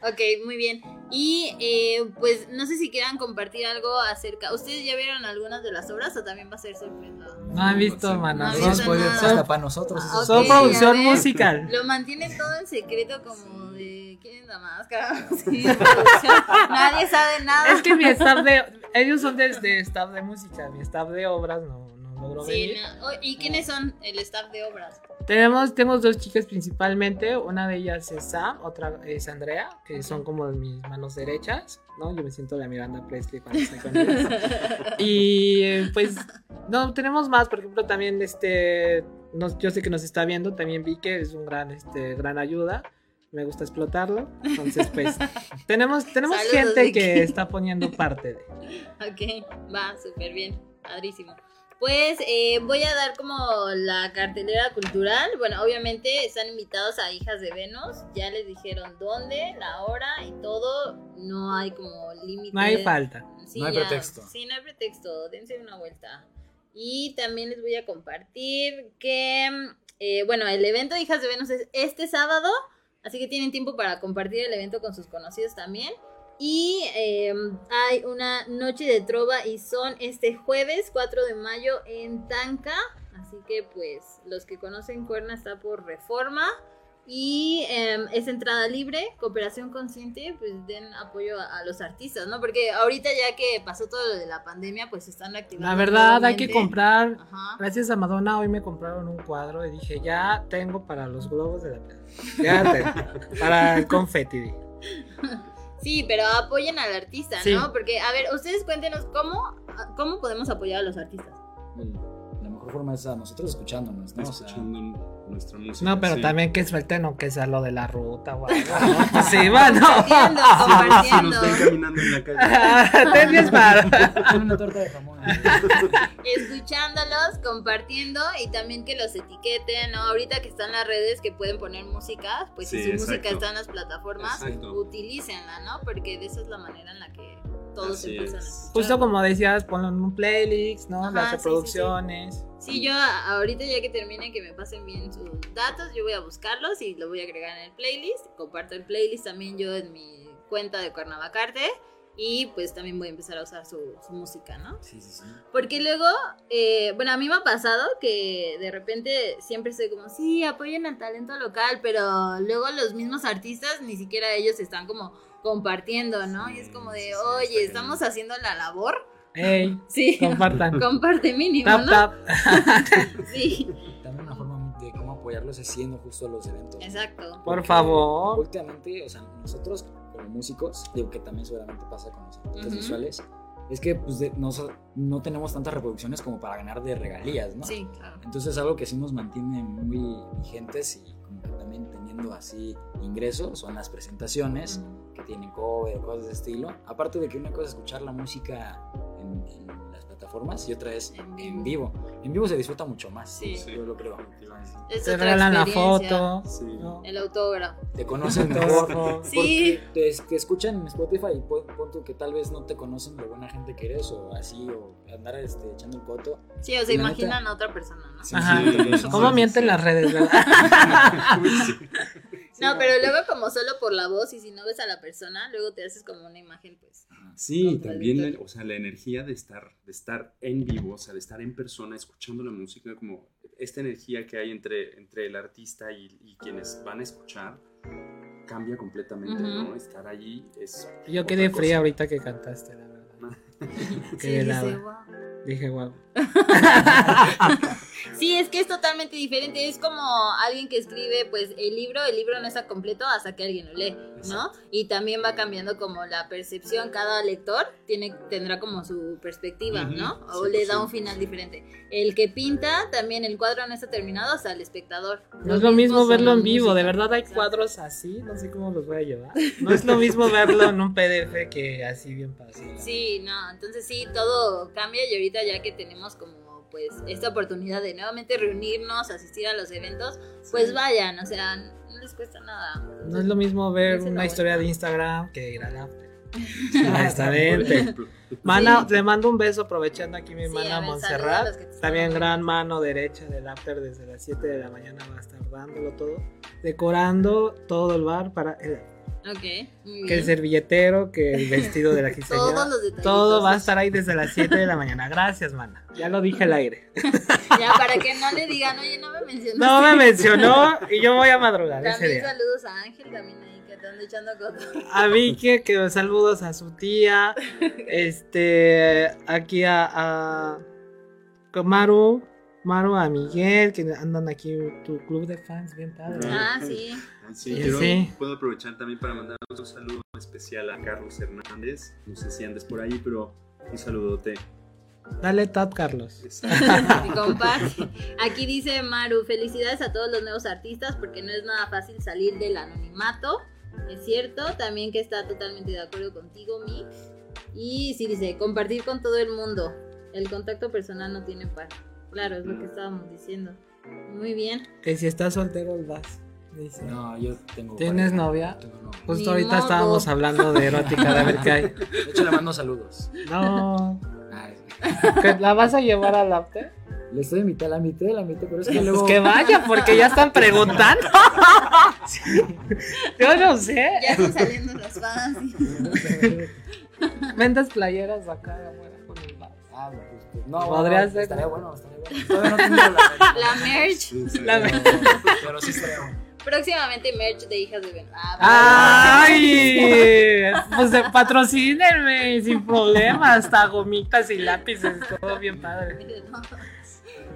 Ok, muy bien. Y eh, pues no sé si quieran compartir algo acerca. ¿Ustedes ya vieron algunas de las obras o también va a ser sorpresa? No han visto, mano. No Son hasta para nosotros. Ah, esos ok, Son producción ver. musical. Lo mantienen todo en secreto como de ¿quién es la máscara? Sí. Nadie sabe nada. Es que mi staff de. Ellos son de, de staff de música. Mi staff de obras no, no logró Sí, venir. no. Oh, ¿Y quiénes son el staff de obras? Tenemos, tenemos dos chicas principalmente. Una de ellas es Sam, otra es Andrea, que son como mis manos derechas. ¿no? Yo me siento la Miranda Presley cuando estoy con ellos. Y eh, pues, no, tenemos más. Por ejemplo, también este. nos- yo sé que nos está viendo. También vi que es un gran, este, gran ayuda. Me gusta explotarlo. Entonces, pues, tenemos, tenemos Saludos, gente Vicky. que está poniendo parte de. Ok, va, súper bien, padrísimo. Pues eh, voy a dar como la cartelera cultural. Bueno, obviamente están invitados a Hijas de Venus. Ya les dijeron dónde, la hora y todo. No hay como límite. No hay falta. Sí, No hay ya. pretexto. Sí, no hay pretexto. Dense una vuelta. Y también les voy a compartir que, eh, bueno, el evento de Hijas de Venus es este sábado. Así que tienen tiempo para compartir el evento con sus conocidos también. Y eh, hay una noche de trova y son este jueves 4 de mayo en Tanca. Así que pues los que conocen Cuerna está por reforma. Y eh, es entrada libre, cooperación consciente, pues den apoyo a, a los artistas, ¿no? Porque ahorita ya que pasó todo lo de la pandemia, pues están activando. La verdad, hay que comprar. Ajá. Gracias a Madonna hoy me compraron un cuadro y dije, ya tengo para los globos de la. Ya tengo. para el confeti. Sí, pero apoyen al artista, Sí. ¿no? Porque, a ver, ustedes cuéntenos cómo, cómo podemos apoyar a los artistas. La mejor forma es a nosotros escuchándonos, ¿no? O sea, escuchando nuestra música. No, pero sí. también que suelten o que sea lo de la ruta o algo. ¿no? Pues sí, va, no. Compartiendo, Sí, si compartiendo. nos ven caminando en la calle. Ten diez para. Dame una torta de jamón. escuchándolos, compartiendo y también que los etiqueten, ¿no? Ahorita que están las redes que pueden poner música, pues si su música está en las plataformas, Exacto. utilícenla, ¿no? Porque de esa es la manera en la que todos Así empiezan a es. escuchar. Justo como decías, ponlo en un playlist, ¿no? Ajá, Las sí, sí, sí. Sí, yo ahorita ya que termine que me pasen bien sus datos, yo voy a buscarlos y lo voy a agregar en el playlist. Comparto el playlist también yo en mi cuenta de Cuernavacarte y pues también voy a empezar a usar su, su música, ¿no? Sí, sí, sí. Porque luego, eh, bueno, a mí me ha pasado que de repente siempre estoy como, sí, apoyen al talento local, pero luego los mismos artistas ni siquiera ellos están como compartiendo, ¿no? Y es como de, Sí, sí, oye, estamos haciendo la labor, Ey, Sí. compartan. Comparte mínimo, Tap, ¿no? tap. Sí, También una forma de cómo apoyarlos es yendo justo los eventos. exacto. Por favor. Últimamente, o sea, nosotros como músicos, digo que también seguramente pasa con los artistas Ujú. visuales, es que pues, de- no, no tenemos tantas reproducciones como para ganar de regalías, ¿no? Sí, claro. Entonces es algo que sí nos mantiene muy vigentes y como que también teniendo así ingresos son las presentaciones que tienen cover, cosas de estilo. Aparte de que una cosa es escuchar la música en, en las plataformas y otra es En en vivo. En vivo se disfruta mucho más, Sí. yo lo creo. Es Te regalan la foto. Sí. ¿no? El autógrafo. Te conocen mejor. Sí. Te, te escuchan en Spotify y tú que tal vez no te conocen lo buena gente que eres o así, o andar este, echando el coto. Sí, o la imaginan a otra persona, ¿no? Sí, Ajá. Sí. ¿Cómo mienten las redes, verdad? No, pero luego como solo por la voz y si no ves a la persona, luego te haces como una imagen, pues. Sí, también, la- o sea, la energía de estar, de estar en vivo, o sea, de estar en persona, escuchando la música, como esta energía que hay entre, entre el artista y, y quienes van a escuchar, cambia completamente. ¿no? Estar allí es... Yo quedé cosa. fría ahorita que cantaste, la verdad. Sí, helada. dice, "Wow". Dije, wow. Sí, es que es totalmente diferente. Es como alguien que escribe, pues, el libro, el libro no está completo hasta que alguien lo lee, ¿no? Y también va cambiando como la percepción. Cada lector tiene, tendrá como su perspectiva, ¿no? O le da un 100%. final diferente. El que pinta, también el cuadro no está terminado hasta el espectador. No es lo mismo verlo en vivo, de verdad hay cuadros así, no sé cómo los voy a llevar. No es lo mismo verlo en un PDF que así bien fácil. Sí, no, entonces sí, todo cambia y ahorita ya que tenemos como pues esta oportunidad de nuevamente reunirnos, asistir a los eventos, pues vayan, o sea, no les cuesta nada. No es lo mismo ver una historia de Instagram que ir al after. Honestamente. Mana, Sí. le mando un beso aprovechando aquí mi Sí, mana a ver, saluda a Montserrat. También gran mano derecha del after desde las 7 de la mañana va a estar dándolo todo. Decorando todo el bar para el, Ok, muy que el servilletero, que el vestido de la quinceañera. Todos los detallitos. Todo va a estar ahí desde las 7 de la mañana. Gracias, mana. Ya lo dije al aire. Ya, para que no le digan, oye, no me mencionaste. No me mencionó y yo voy a madrugar ese También día. saludos a Ángel, también ahí que te ando echando coto. A Vicky, que saludos a su tía. Este, aquí a, a Maru, Maru, a Miguel, que andan aquí tu club de fans, bien padre. Ah, sí. Sí, Sí, quiero- sí. puedo aprovechar también para mandar un saludo especial a Carlos Hernández. No sé si andes por ahí, pero un saludote. Dale tap, Carlos. Aquí dice Maru, felicidades a todos los nuevos artistas porque no es nada fácil salir del anonimato. Es cierto, también que está totalmente de acuerdo contigo, Mix. Y sí dice, compartir con todo el mundo. El contacto personal no tiene par. Claro, es lo que estábamos diciendo. Muy bien. Que si estás soltero, vas. Dice. No, yo tengo. ¿Tienes pareja. novia? Tengo novia. Justo Ni ahorita modo. estábamos hablando de erótica, de ver qué hay. De hecho, le mando saludos. No. Ay, ¿Que ¿La vas a llevar al after? le estoy invitando, la invité, la invité, pero es que Pues luego. que vaya, porque ya están preguntando. Yo no sé. Ya están saliendo las fans. Vendes playeras acá afuera no, Podría bueno, ser. Estaría bueno, estaría bueno. Todavía no tengo la. La merch. La pero, pero sí estaría bueno. Próximamente merch de hijas de Ben. Ah, ¡Ay! Pues de- patrocínenme sin problema, hasta gomitas y lápices, todo bien padre.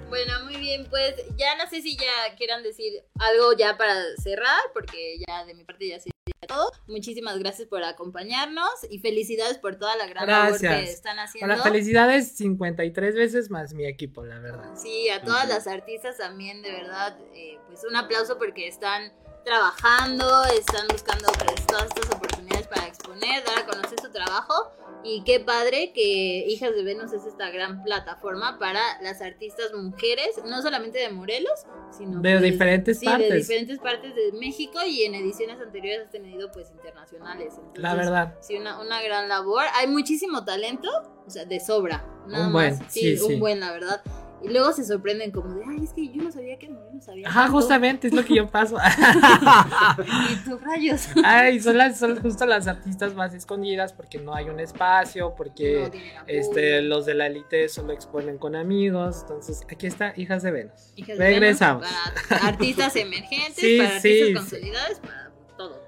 Bueno, muy bien, pues ya no sé si ya quieran decir algo ya para cerrar, porque ya de mi parte ya sería todo. Muchísimas gracias por acompañarnos y felicidades por toda la gran labor que Gracias. están haciendo. Para felicidades 53 veces más mi equipo, la verdad. Sí, a todas las artistas también, de verdad, eh, pues un aplauso porque están trabajando, están buscando pues, todas estas oportunidades para exponer, dar a conocer su trabajo y qué padre que Hijas de Venus es esta gran plataforma para las artistas mujeres, no solamente de Morelos, sino De pues, diferentes sí, partes. de diferentes partes de México y en ediciones anteriores has tenido pues internacionales. Entonces, La verdad. Sí, una, una gran labor. Hay muchísimo talento, o sea, de sobra. Nada Un buen, más. Sí, sí, un buen, la verdad. Y luego se sorprenden como de, ay, es que yo no sabía que no, sabía. Ajá, tanto". justamente es lo que yo paso. Y tú, rayos. Ay, son las son justo las artistas más escondidas porque no hay un espacio, porque No este los de la elite solo exponen con amigos. Entonces, aquí está Hijas de Venus. Hijas de Regresamos. Venus, Para artistas emergentes, Sí, para artistas sí. consolidados, para.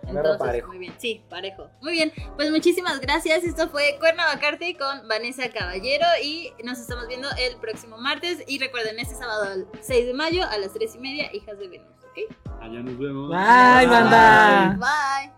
Entonces, parejo. muy bien. Sí, parejo. Muy bien. Pues muchísimas gracias. Esto fue Cuernavacarte con Vanessa Caballero y nos estamos viendo el próximo martes. Y recuerden, este sábado el 6 de mayo a las 3 y media, Hijas de Venus. ¿Ok? Allá nos vemos. Bye, banda. Bye.